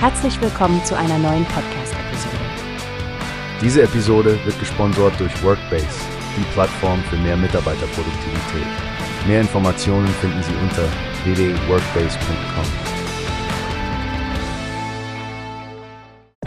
Herzlich willkommen zu einer neuen Podcast-Episode. Diese Episode wird gesponsert durch Workbase, die Plattform für mehr Mitarbeiterproduktivität. Mehr Informationen finden Sie unter www.workbase.com.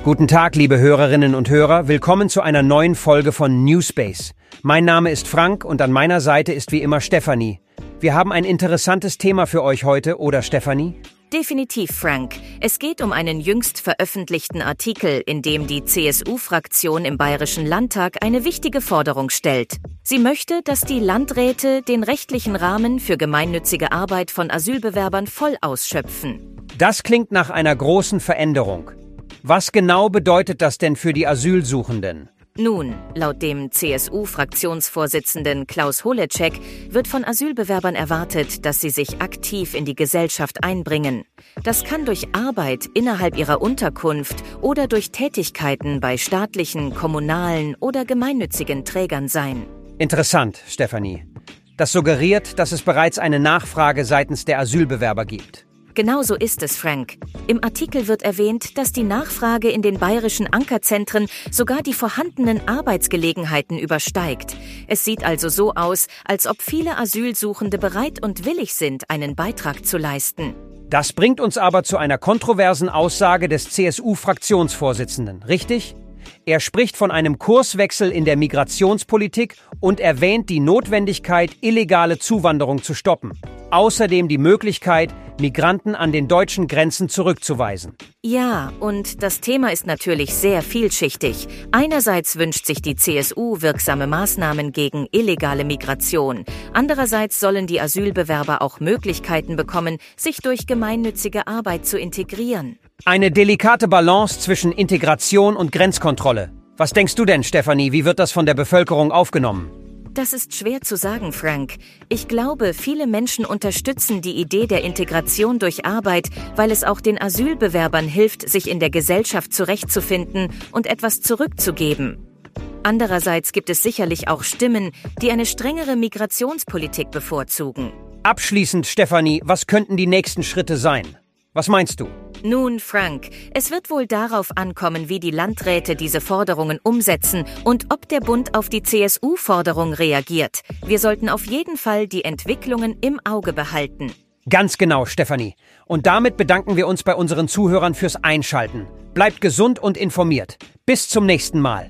Guten Tag, liebe Hörerinnen und Hörer. Willkommen zu einer neuen Folge von Newspace. Mein Name ist Frank und an meiner Seite ist wie immer Stefanie. Wir haben ein interessantes Thema für euch heute, oder Stefanie? Definitiv, Frank. Es geht um einen jüngst veröffentlichten Artikel, in dem die CSU-Fraktion im Bayerischen Landtag eine wichtige Forderung stellt. Sie möchte, dass die Landräte den rechtlichen Rahmen für gemeinnützige Arbeit von Asylbewerbern voll ausschöpfen. Das klingt nach einer großen Veränderung. Was genau bedeutet das denn für die Asylsuchenden? Nun, laut dem CSU-Fraktionsvorsitzenden Klaus Holecek wird von Asylbewerbern erwartet, dass sie sich aktiv in die Gesellschaft einbringen. Das kann durch Arbeit innerhalb ihrer Unterkunft oder durch Tätigkeiten bei staatlichen, kommunalen oder gemeinnützigen Trägern sein. Interessant, Stefanie. Das suggeriert, dass es bereits eine Nachfrage seitens der Asylbewerber gibt. Genau so ist es, Frank. Im Artikel wird erwähnt, dass die Nachfrage in den bayerischen Ankerzentren sogar die vorhandenen Arbeitsgelegenheiten übersteigt. Es sieht also so aus, als ob viele Asylsuchende bereit und willig sind, einen Beitrag zu leisten. Das bringt uns aber zu einer kontroversen Aussage des CSU-Fraktionsvorsitzenden, richtig? Er spricht von einem Kurswechsel in der Migrationspolitik und erwähnt die Notwendigkeit, illegale Zuwanderung zu stoppen. Außerdem die Möglichkeit, Migranten an den deutschen Grenzen zurückzuweisen. Ja, und das Thema ist natürlich sehr vielschichtig. Einerseits wünscht sich die CSU wirksame Maßnahmen gegen illegale Migration. Andererseits sollen die Asylbewerber auch Möglichkeiten bekommen, sich durch gemeinnützige Arbeit zu integrieren. Eine delikate Balance zwischen Integration und Grenzkontrolle. Was denkst du denn, Stefanie? Wie wird das von der Bevölkerung aufgenommen? Das ist schwer zu sagen, Frank. Ich glaube, viele Menschen unterstützen die Idee der Integration durch Arbeit, weil es auch den Asylbewerbern hilft, sich in der Gesellschaft zurechtzufinden und etwas zurückzugeben. Andererseits gibt es sicherlich auch Stimmen, die eine strengere Migrationspolitik bevorzugen. Abschließend, Stefanie, was könnten die nächsten Schritte sein? Was meinst du? Nun, Frank, es wird wohl darauf ankommen, wie die Landräte diese Forderungen umsetzen und ob der Bund auf die CSU-Forderung reagiert. Wir sollten auf jeden Fall die Entwicklungen im Auge behalten. Ganz genau, Stefanie. Und damit bedanken wir uns bei unseren Zuhörern fürs Einschalten. Bleibt gesund und informiert. Bis zum nächsten Mal.